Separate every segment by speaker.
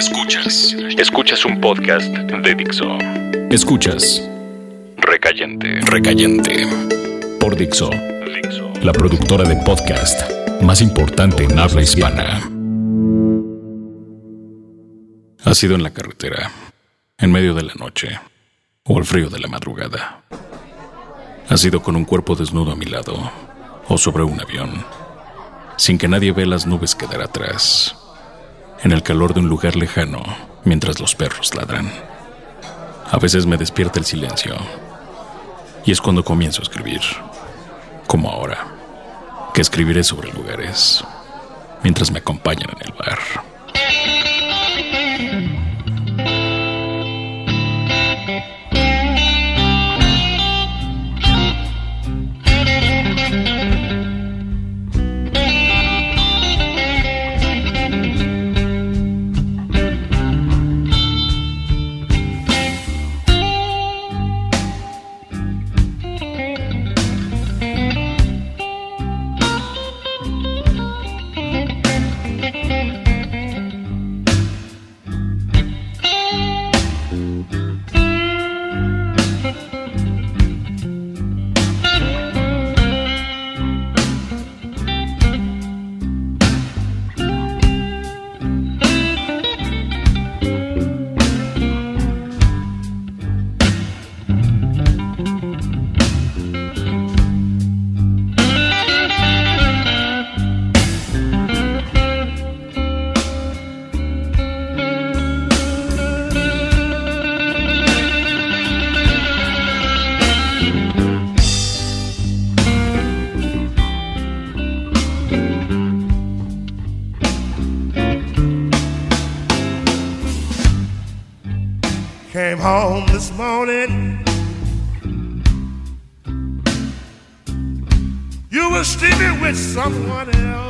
Speaker 1: Escuchas. Escuchas un podcast de Dixo. Escuchas. Recayente. Recayente. Por Dixo. Dixo. La productora de podcast más importante en habla hispana. Ha sido en la carretera, en medio de la noche o el frío de la madrugada. Ha sido con un cuerpo desnudo a mi lado o sobre un avión, sin que nadie vea las nubes quedar atrás en el calor de un lugar lejano mientras los perros ladran. A veces me despierta el silencio y es cuando comienzo a escribir, como ahora, que escribiré sobre lugares mientras me acompañan en el bar.
Speaker 2: marry someone else.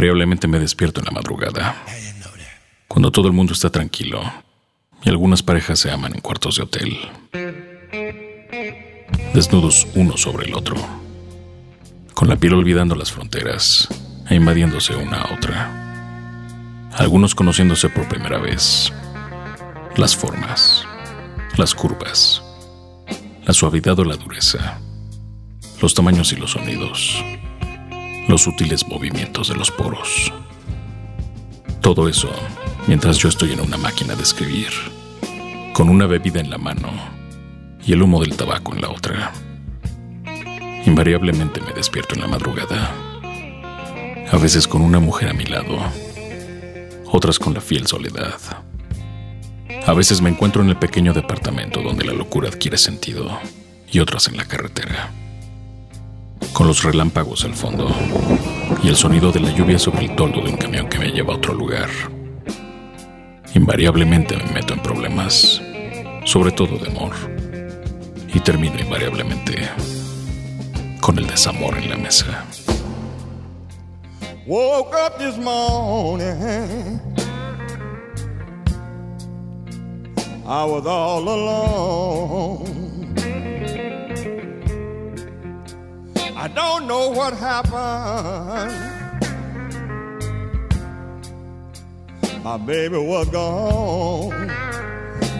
Speaker 1: Invariablemente me despierto en la madrugada, cuando todo el mundo está tranquilo y algunas parejas se aman en cuartos de hotel, desnudos uno sobre el otro, con la piel olvidando las fronteras e invadiéndose una a otra, algunos conociéndose por primera vez, las formas, las curvas, la suavidad o la dureza, los tamaños y los sonidos los sutiles movimientos de los poros. Todo eso mientras yo estoy en una máquina de escribir, con una bebida en la mano y el humo del tabaco en la otra. Invariablemente me despierto en la madrugada, a veces con una mujer a mi lado, otras con la fiel soledad. A veces me encuentro en el pequeño departamento donde la locura adquiere sentido y otras en la carretera con los relámpagos al fondo y el sonido de la lluvia sobre el toldo de un camión que me lleva a otro lugar. Invariablemente me meto en problemas, sobre todo de amor, y termino invariablemente con el desamor en la mesa.
Speaker 3: Woke up this morning. I was all alone. I don't know what happened. My baby was gone.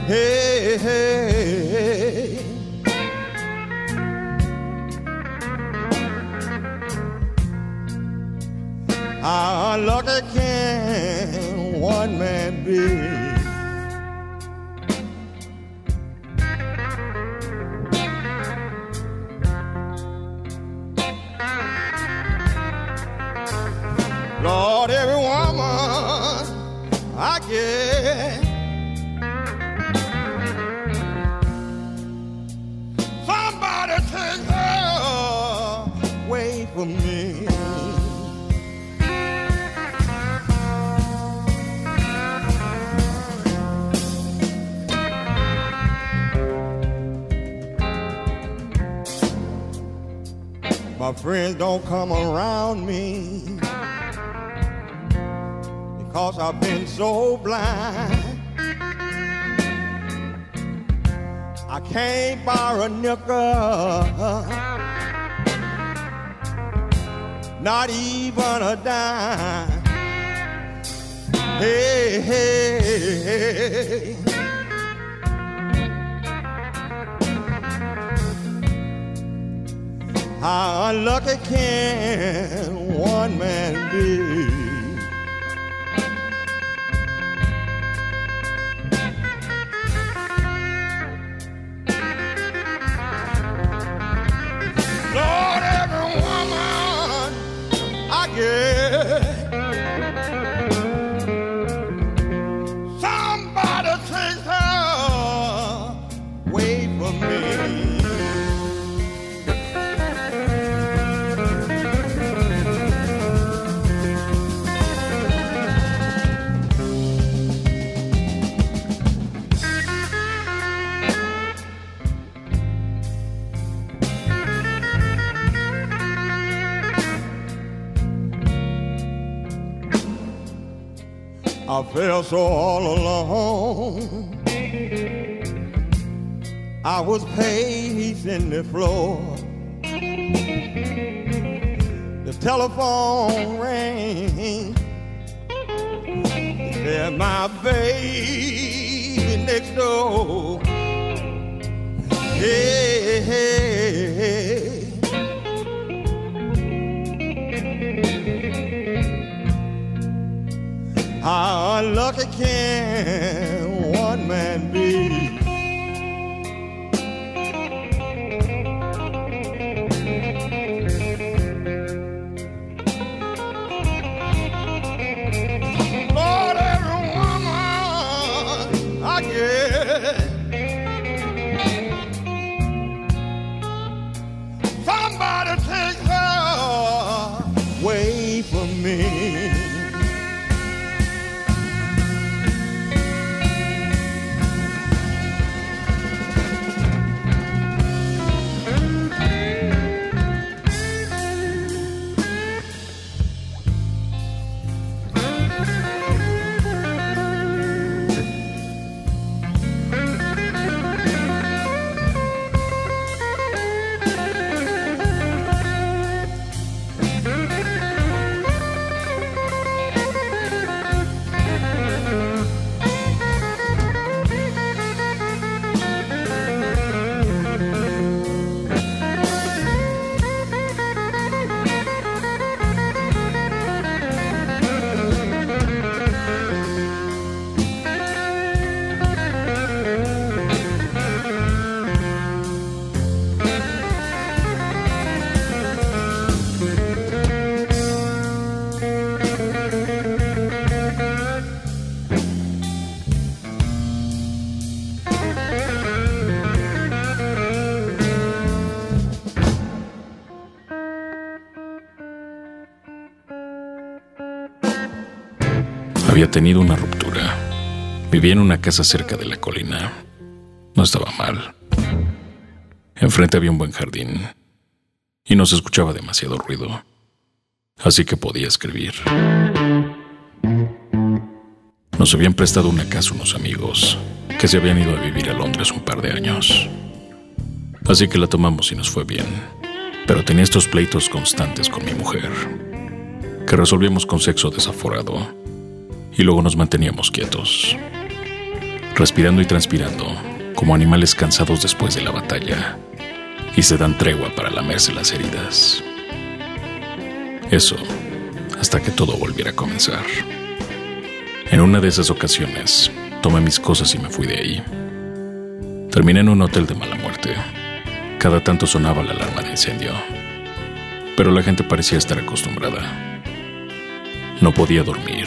Speaker 3: Hey, hey. How lucky can one man be? Get. Somebody take her away from me. My friends don't come around me cause I've been so blind. I can't borrow a nickel, not even a dime. Hey, hey, hey. How unlucky can one man be? I felt so all alone. I was pacing the floor. The telephone rang. Said my baby next door. Hey, hey, hey. Ah, oh, How lucky can
Speaker 1: Tenido una ruptura. Vivía en una casa cerca de la colina. No estaba mal. Enfrente había un buen jardín y no se escuchaba demasiado ruido, así que podía escribir. Nos habían prestado una casa unos amigos que se habían ido a vivir a Londres un par de años. Así que la tomamos y nos fue bien. Pero tenía estos pleitos constantes con mi mujer, que resolvíamos con sexo desaforado y luego nos manteníamos quietos, respirando y transpirando como animales cansados después de la batalla y se dan tregua para lamerse las heridas. Eso hasta que todo volviera a comenzar. En una de esas ocasiones, tomé mis cosas y me fui de ahí. Terminé en un hotel de mala muerte. Cada tanto sonaba la alarma de incendio, pero la gente parecía estar acostumbrada. No podía dormir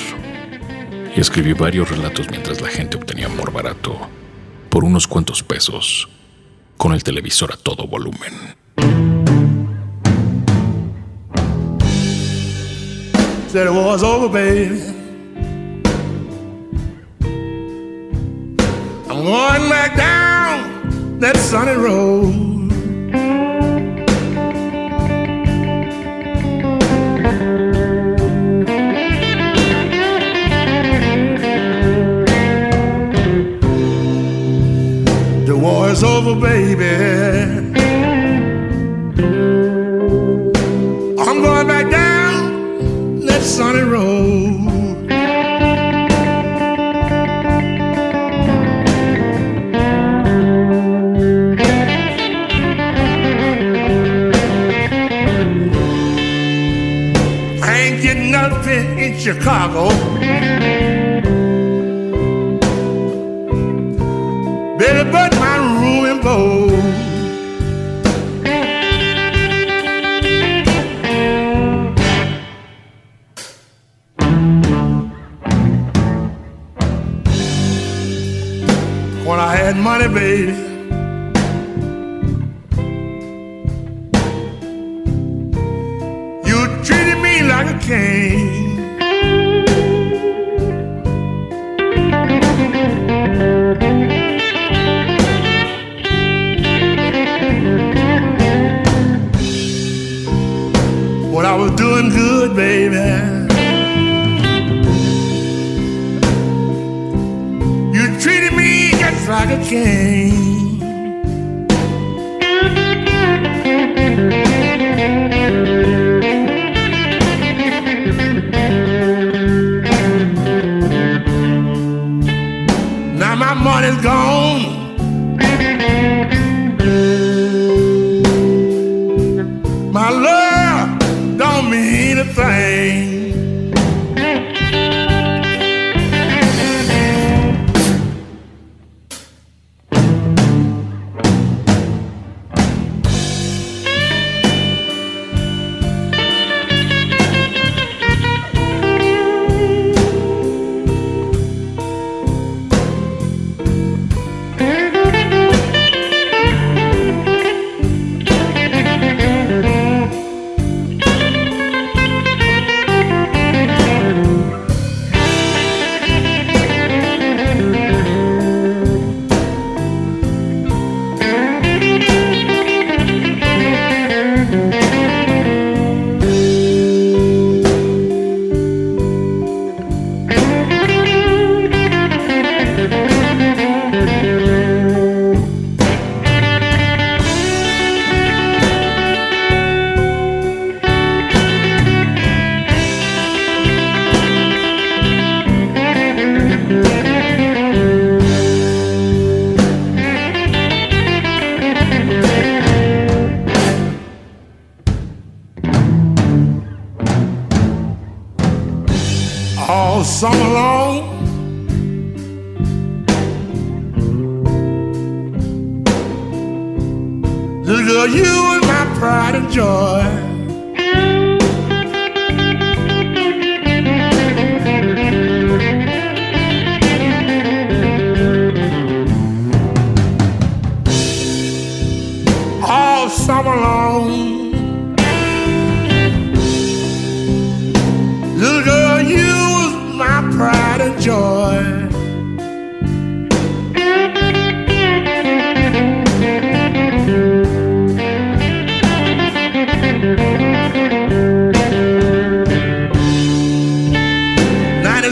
Speaker 1: y escribí varios relatos mientras la gente obtenía amor barato por unos cuantos pesos con el televisor a todo volumen.
Speaker 2: Said it was over, baby. I'm going back down that sunny road. Is over, baby. I'm going back down that sunny road. I ain't getting nothing in Chicago.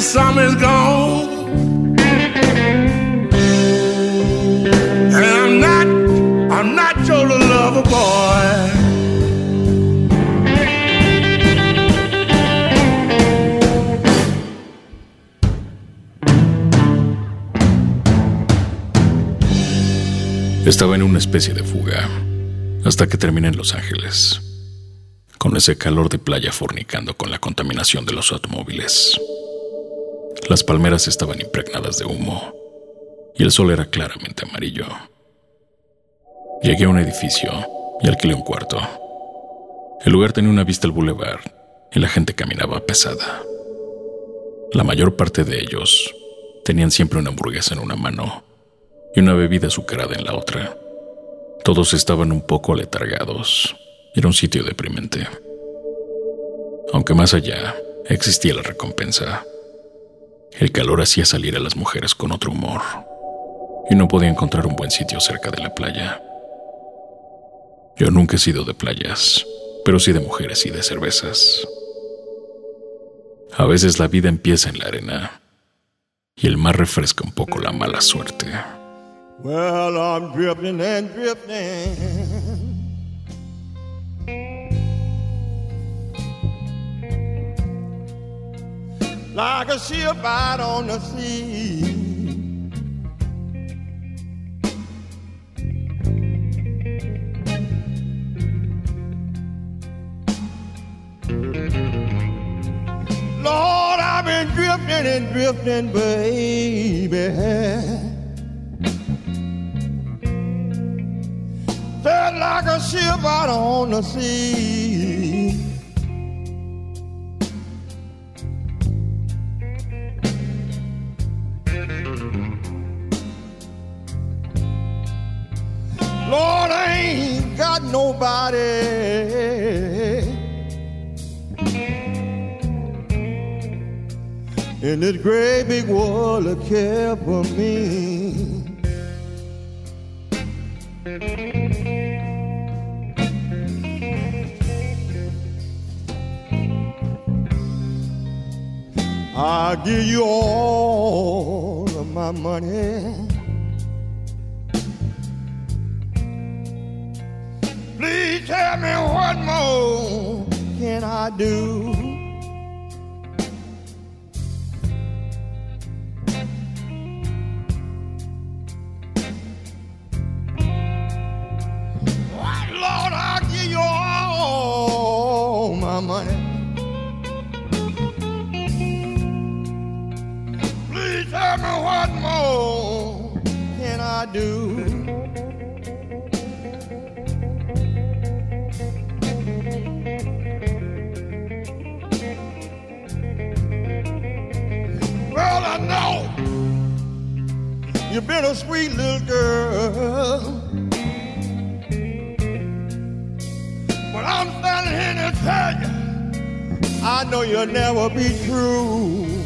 Speaker 2: summer's gone. And I'm not, your lover boy.
Speaker 1: Estaba en una especie de fuga hasta que terminé en Los Ángeles, con ese calor de playa fornicando con la contaminación de los automóviles. Las palmeras estaban impregnadas de humo y el sol era claramente amarillo. Llegué a un edificio y alquilé un cuarto. El lugar tenía una vista al bulevar y la gente caminaba pesada. La mayor parte de ellos tenían siempre una hamburguesa en una mano y una bebida azucarada en la otra. Todos estaban un poco aletargados. Era un sitio deprimente. Aunque más allá existía la recompensa. El calor hacía salir a las mujeres con otro humor y no podía encontrar un buen sitio cerca de la playa. Yo nunca he sido de playas, pero sí de mujeres y de cervezas. A veces la vida empieza en la arena y el mar refresca un poco la mala suerte.
Speaker 3: Like a ship out on the sea. Lord, I've been drifting and drifting, baby. Felt like a ship out on the sea. Nobody. In this great big world to care for me. I'll give you all of my money. Tell me what more can I do? You've been a sweet little girl. But I'm standing here to tell you, I know you'll never be true.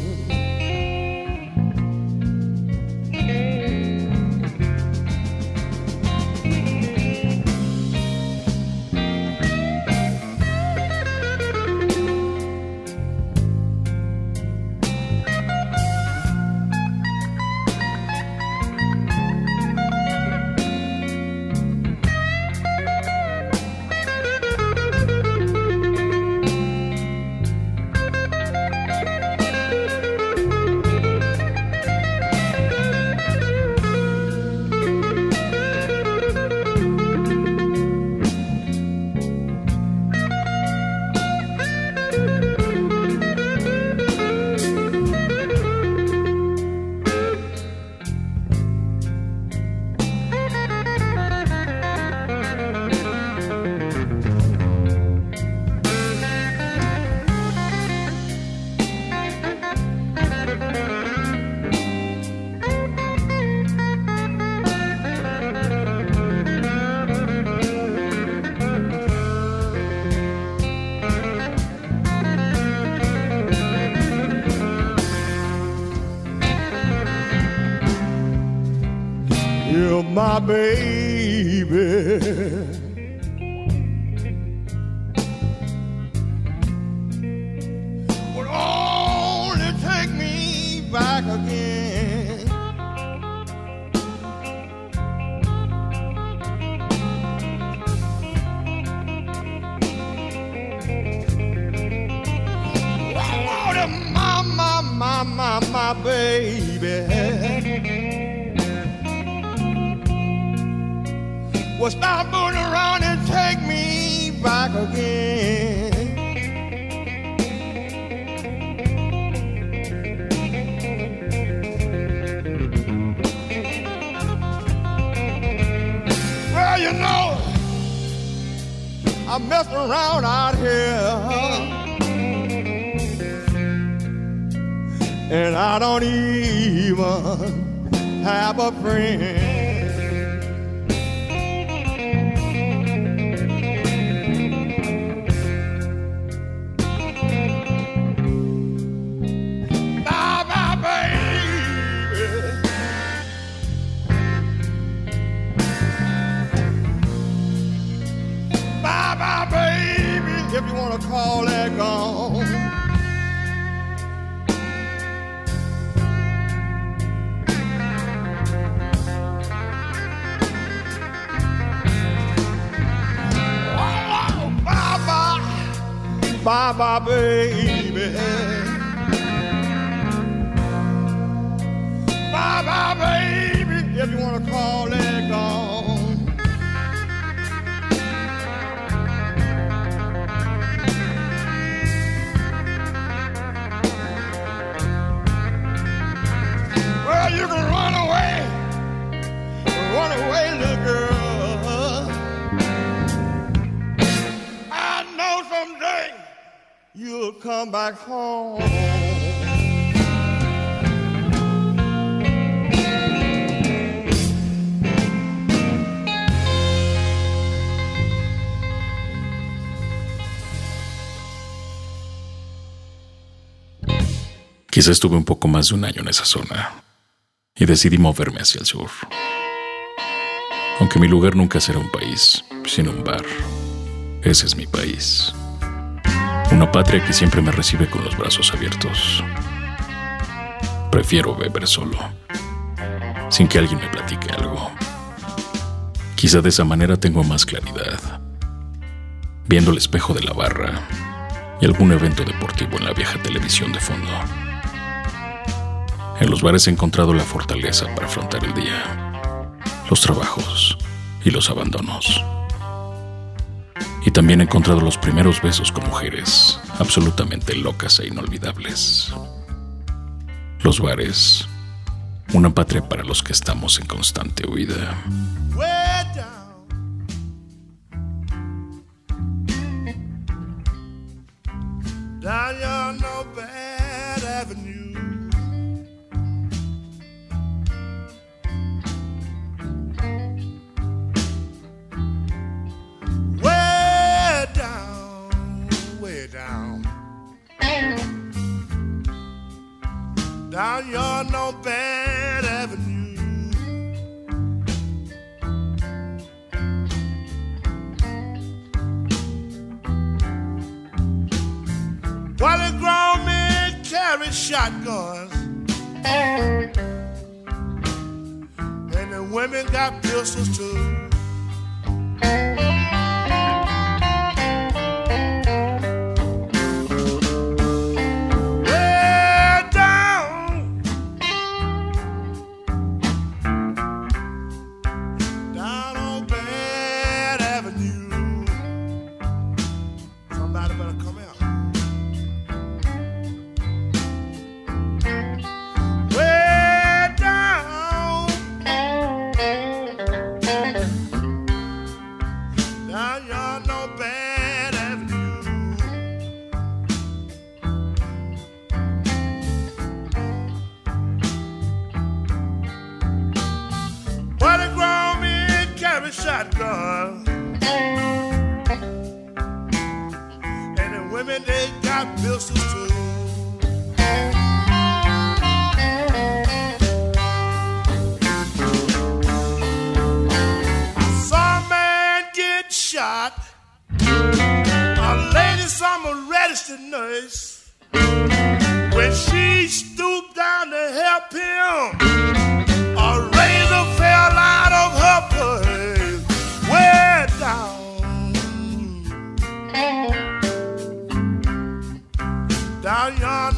Speaker 3: My, baby.
Speaker 2: will stop moving around and take me back again. Well, you know, I messed around out here. And I don't even have a friend. Baby. Baby. If you want to call that gone. my baby. You'll come back home.
Speaker 1: Quizá estuve un poco más de un año en esa zona y decidí moverme hacia el sur. Aunque mi lugar nunca será un país, sino un bar. Ese es mi país. Una patria que siempre me recibe con los brazos abiertos. Prefiero beber solo, sin que alguien me platique algo. Quizá de esa manera tengo más claridad. Viendo el espejo de la barra y algún evento deportivo en la vieja televisión de fondo. En los bares he encontrado la fortaleza para afrontar el día, los trabajos y los abandonos. Y también he encontrado los primeros besos con mujeres absolutamente locas e inolvidables. Los bares, una patria para los que estamos en constante huida.
Speaker 2: Down yon no bad avenue. While the grown men carry shotguns. And the women got pistols too.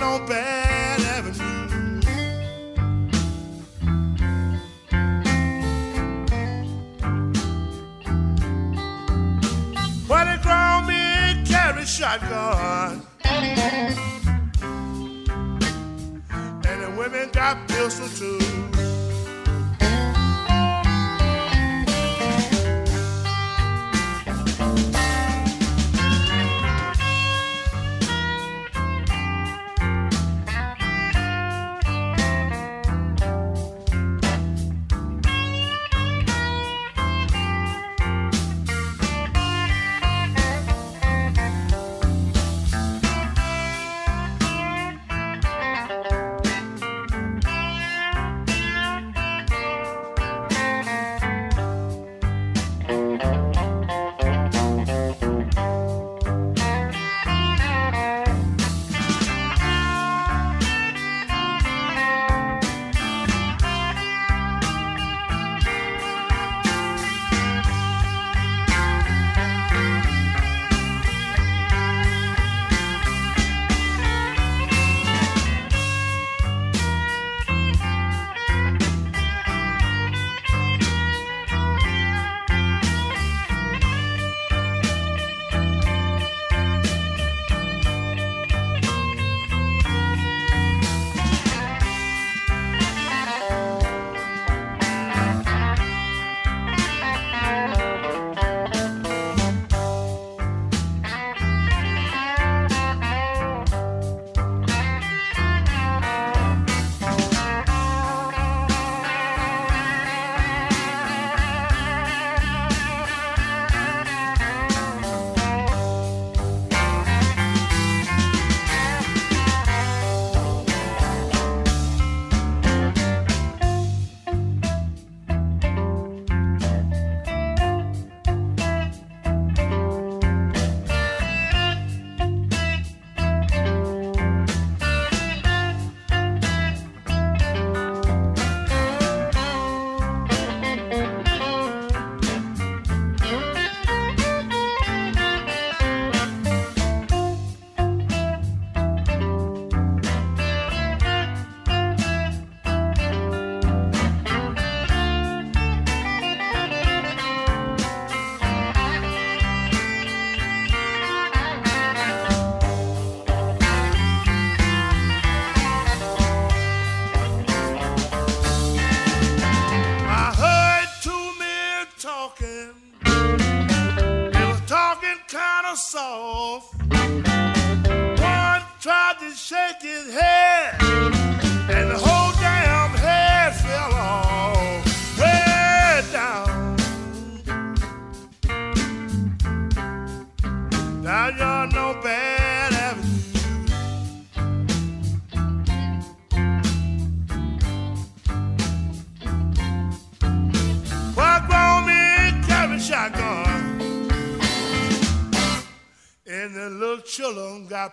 Speaker 2: on back.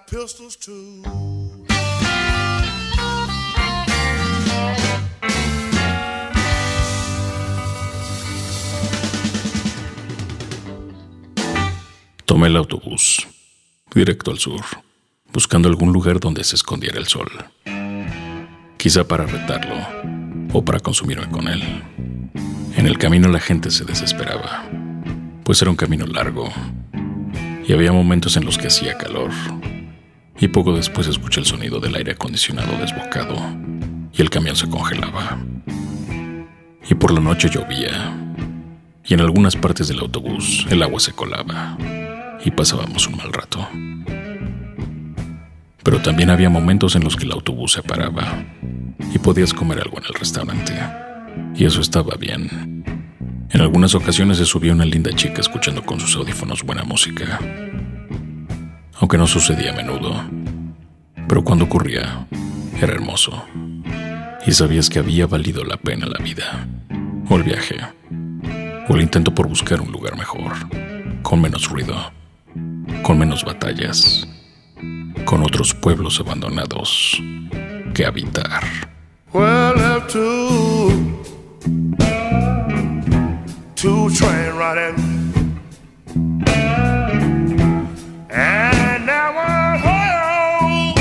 Speaker 2: Pistols too.
Speaker 1: Tomé el autobús, directo al sur, buscando algún lugar donde se escondiera el sol. Quizá para retarlo o para consumirme con él. En el camino la gente se desesperaba, pues era un camino largo y había momentos en los que hacía calor y poco después escuché el sonido del aire acondicionado desbocado y el camión se congelaba. Y por la noche llovía y en algunas partes del autobús el agua se colaba y pasábamos un mal rato. Pero también había momentos en los que el autobús se paraba y podías comer algo en el restaurante. Y eso estaba bien. En algunas ocasiones se subía una linda chica escuchando con sus audífonos buena música aunque no sucedía a menudo. Pero cuando ocurría, era hermoso. Y sabías que había valido la pena la vida, o el viaje, o el intento por buscar un lugar mejor, con menos ruido, con menos batallas, con otros pueblos abandonados que habitar.
Speaker 2: train running. And now I'm home,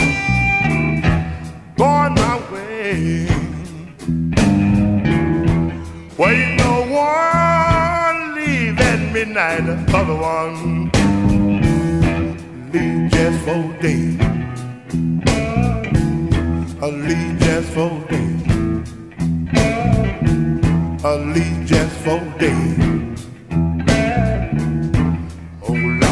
Speaker 2: going my way. Wait, no one leave at midnight, the other one leave just for day. I leave just for day. I leave just for day.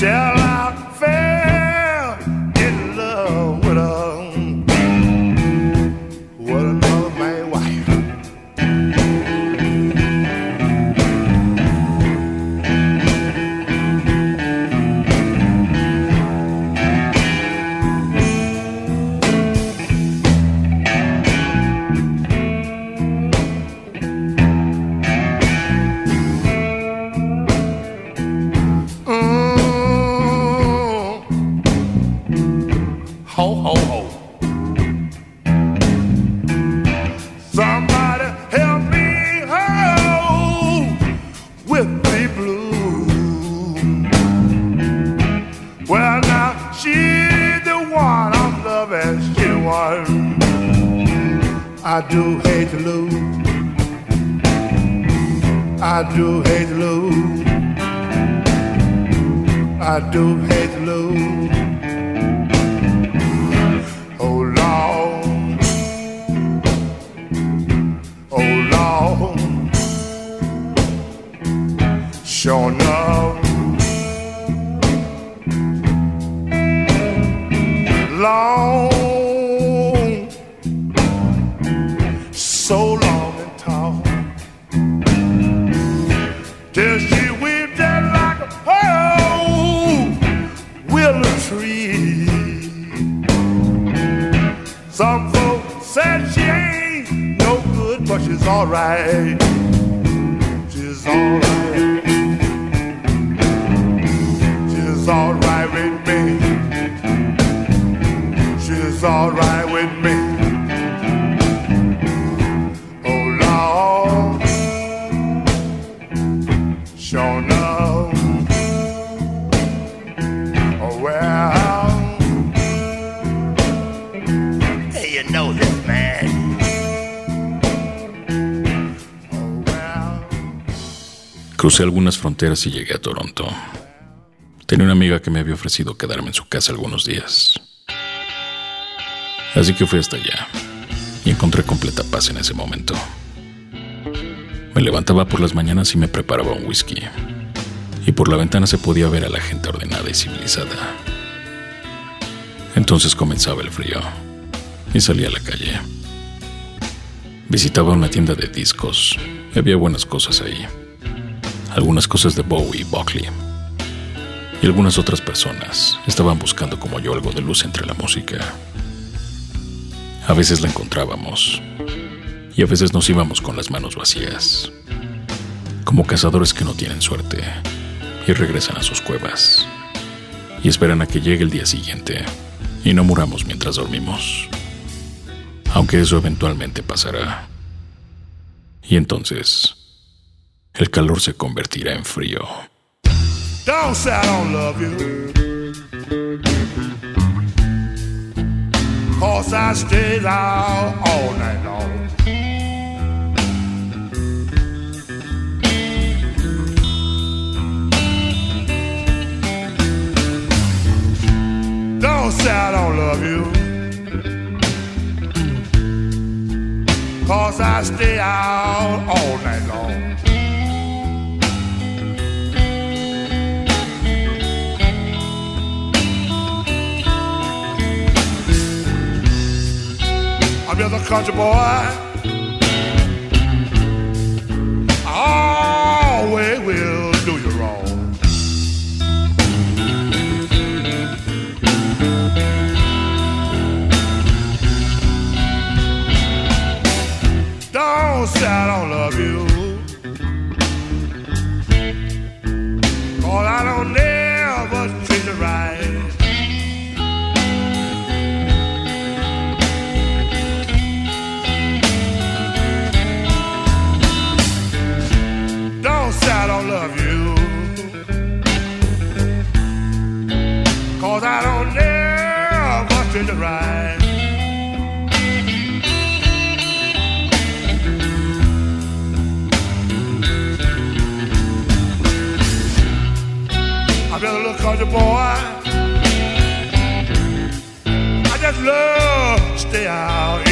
Speaker 2: Yeah. The blues. Well, now she's the one I'm loving, she's the I do hate to lose. I do hate to lose. I do hate to lose. Sure enough, long, so long and tall, till she weep just like a whole willow tree. Some folks said she ain't no good, but she's alright. She's alright. Alright. Oh. Oh.
Speaker 1: Crucé algunas fronteras y llegué a Toronto. Tenía una amiga que me había ofrecido quedarme en su casa algunos días. Así que fui hasta allá y encontré completa paz en ese momento. Me levantaba por las mañanas y me preparaba un whisky. Y por la ventana se podía ver a la gente ordenada y civilizada. Entonces comenzaba el frío y salí a la calle. Visitaba una tienda de discos. Había buenas cosas ahí. Algunas cosas de Bowie y Buckley. Y algunas otras personas estaban buscando como yo algo de luz entre la música. A veces la encontrábamos y a veces nos íbamos con las manos vacías, como cazadores que no tienen suerte y regresan a sus cuevas y esperan a que llegue el día siguiente y no muramos mientras dormimos, aunque eso eventualmente pasará. Y entonces el calor se convertirá en frío.
Speaker 2: Don't say I don't love you. Cause I stayed out all night long. Don't say I don't love you. Cause I stay out all night long. I'm just a country boy. I always will do you wrong. Don't say I don't love you. love, stay
Speaker 1: out.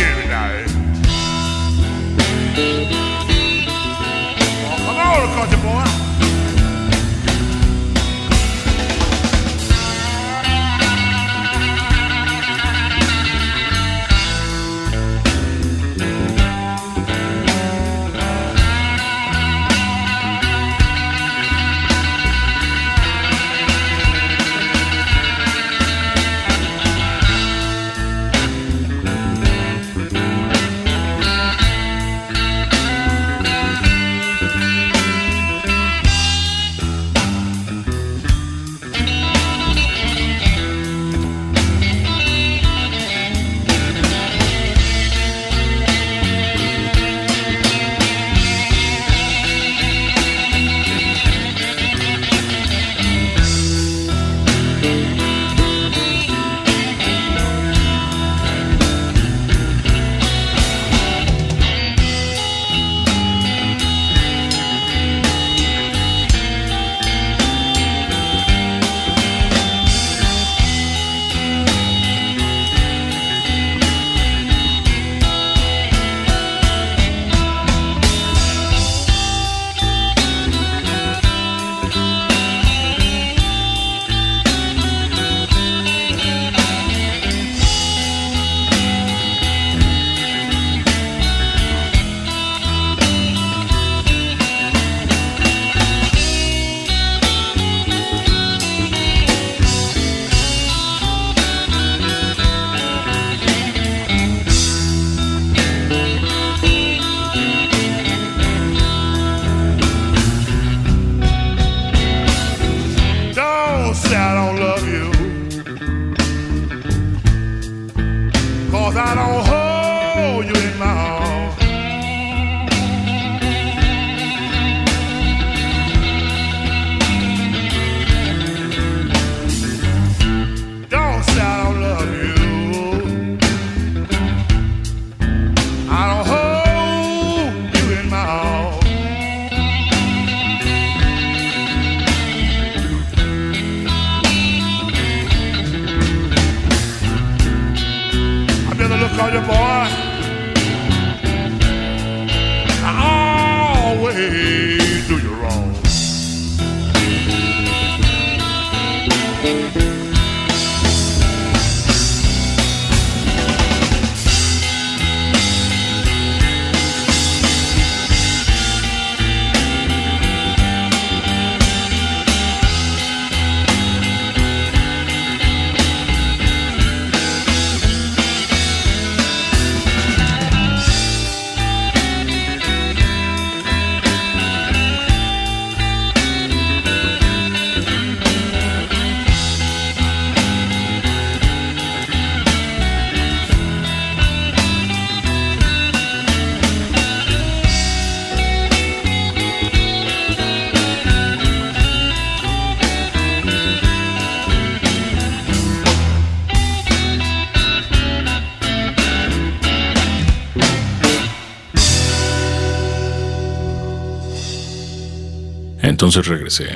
Speaker 1: Regresé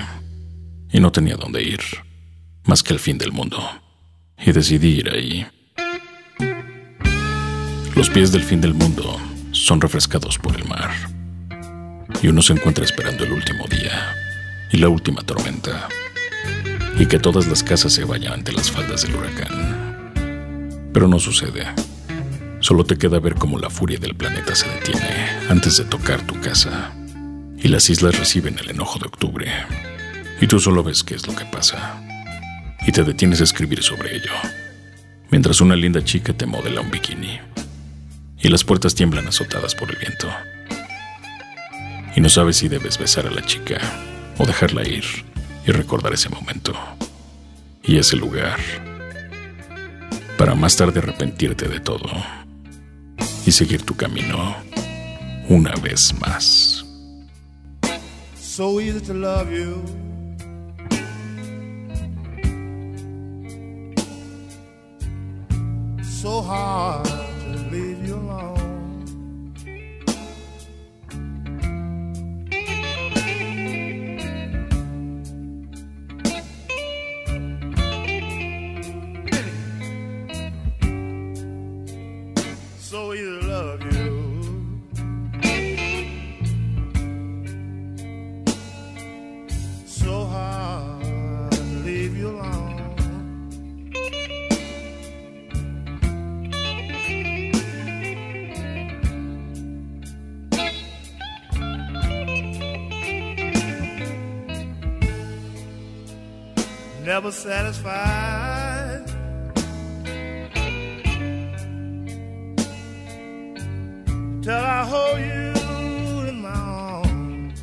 Speaker 1: y no tenía dónde ir, más que el fin del mundo, y decidí ir ahí. Los pies del fin del mundo son refrescados por el mar, y uno se encuentra esperando el último día y la última tormenta, y que todas las casas se vayan ante las faldas del huracán. Pero no sucede. Solo te queda ver cómo la furia del planeta se detiene antes de tocar tu casa y las islas reciben el enojo de octubre. Y tú solo ves qué es lo que pasa. Y te detienes a escribir sobre ello. Mientras una linda chica te modela un bikini. Y las puertas tiemblan azotadas por el viento. Y no sabes si debes besar a la chica o dejarla ir y recordar ese momento. Y ese lugar. Para más tarde arrepentirte de todo. Y seguir tu camino una vez más.
Speaker 2: So easy to love you. So hard never satisfied. Till I hold you in my arms.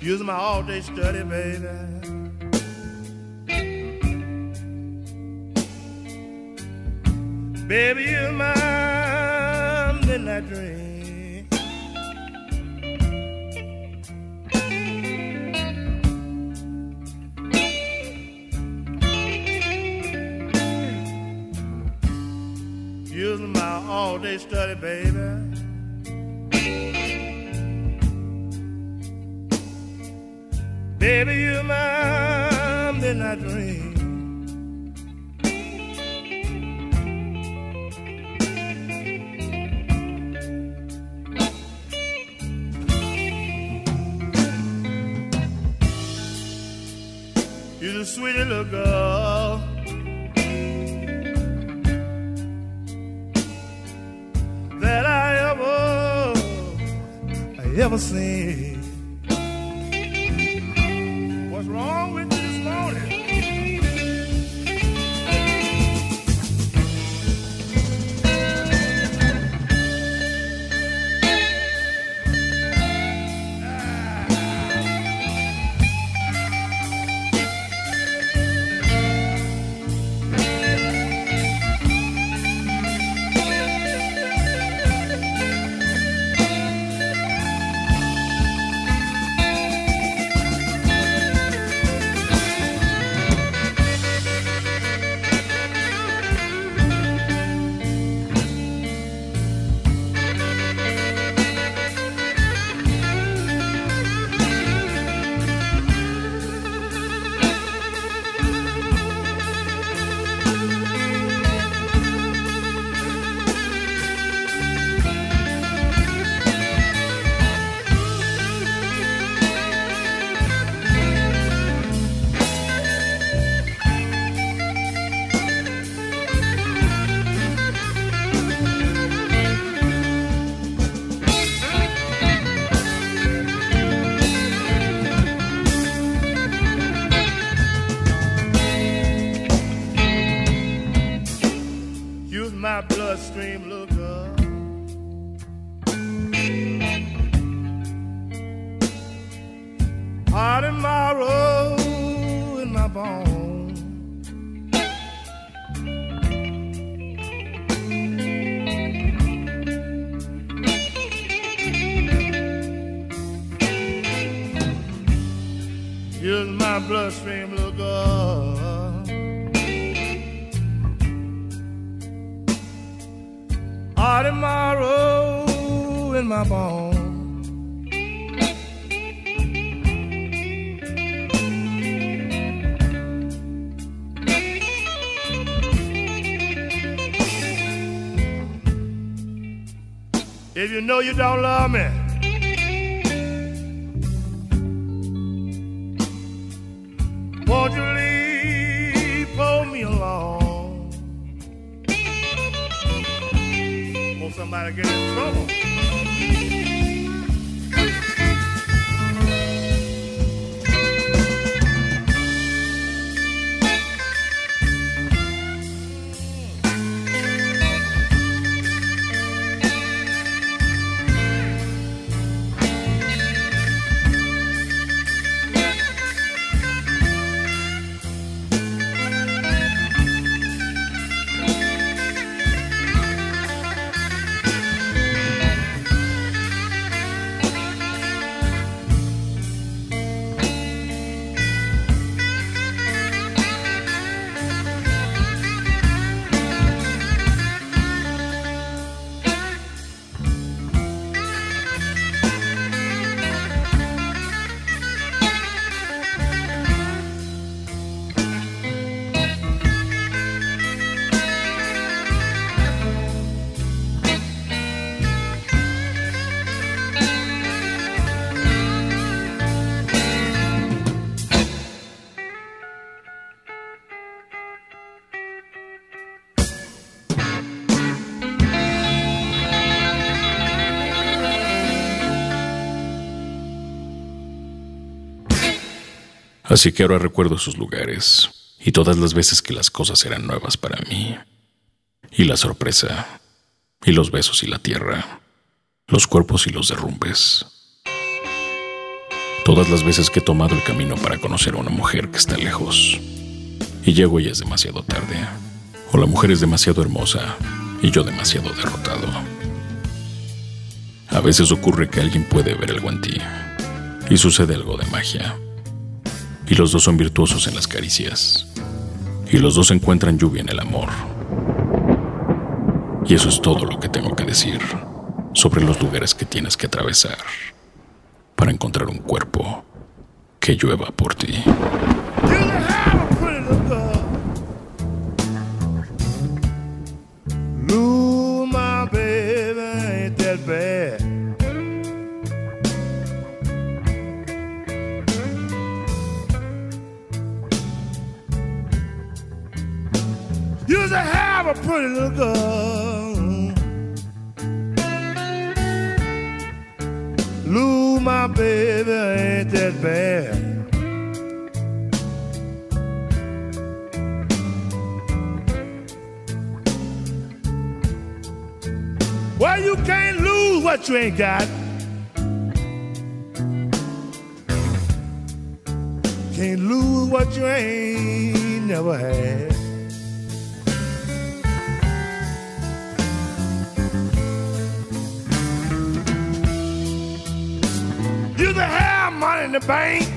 Speaker 2: Using my all day study, baby. day study, baby. Baby, you're my você. know you don't love me.
Speaker 1: Así que ahora recuerdo esos lugares y todas las veces que las cosas eran nuevas para mí. Y la sorpresa, y los besos y la tierra, los cuerpos y los derrumbes. Todas las veces que he tomado el camino para conocer a una mujer que está lejos y llego y es demasiado tarde, o la mujer es demasiado hermosa y yo demasiado derrotado. A veces ocurre que alguien puede ver algo en ti y sucede algo de magia y los dos son virtuosos en las caricias. Y los dos encuentran lluvia en el amor. Y eso es todo lo que tengo que decir sobre los lugares que tienes que atravesar para encontrar un cuerpo que llueva por ti.
Speaker 2: You ain't got. Can't lose what you ain't never had. You to have money in the bank.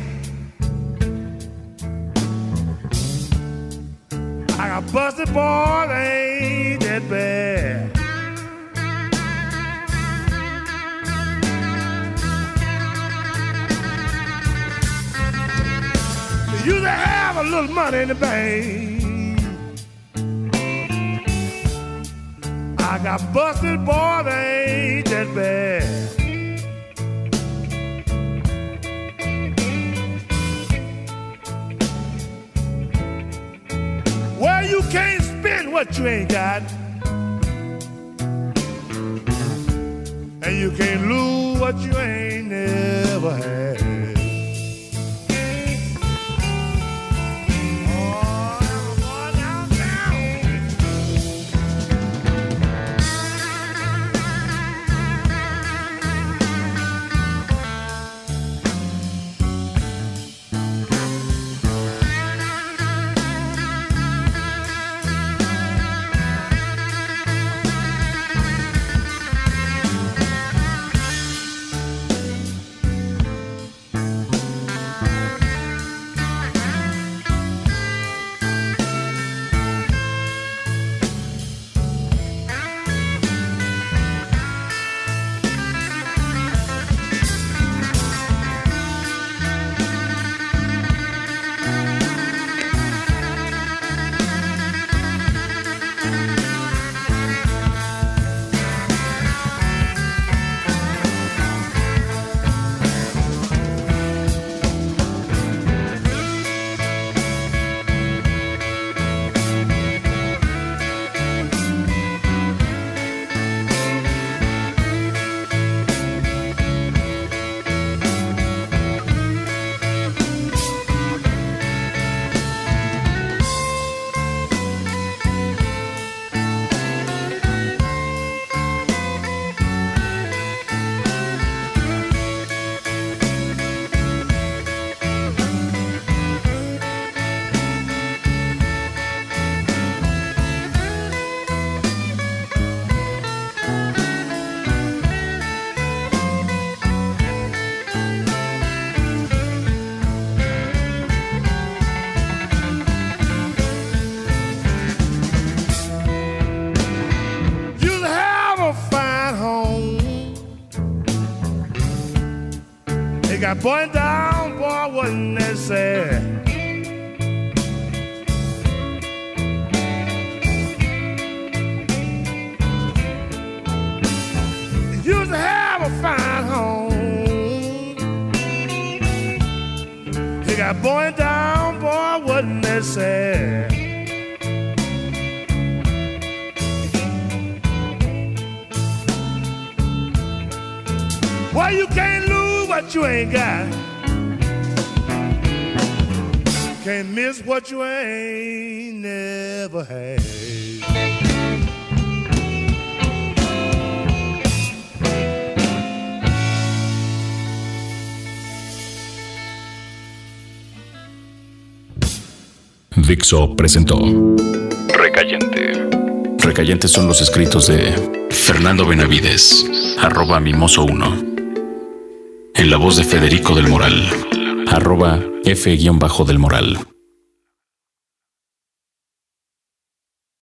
Speaker 2: I got busted boys, ain't that bad. You to have a little money in the bank. I got busted boys, ain't that bad. Well, you can't spend what you ain't got. And you can't lose what you ain't never had. Point down for what they say. Used to have a fine home. You got down they say. What you ain't got? can't miss what you ain't never had.
Speaker 1: Dixo presentó Recayente. Recayentes son los escritos de Fernando Benavides, arroba mimoso 1. En la voz de Federico del Moral, arroba F-del Moral.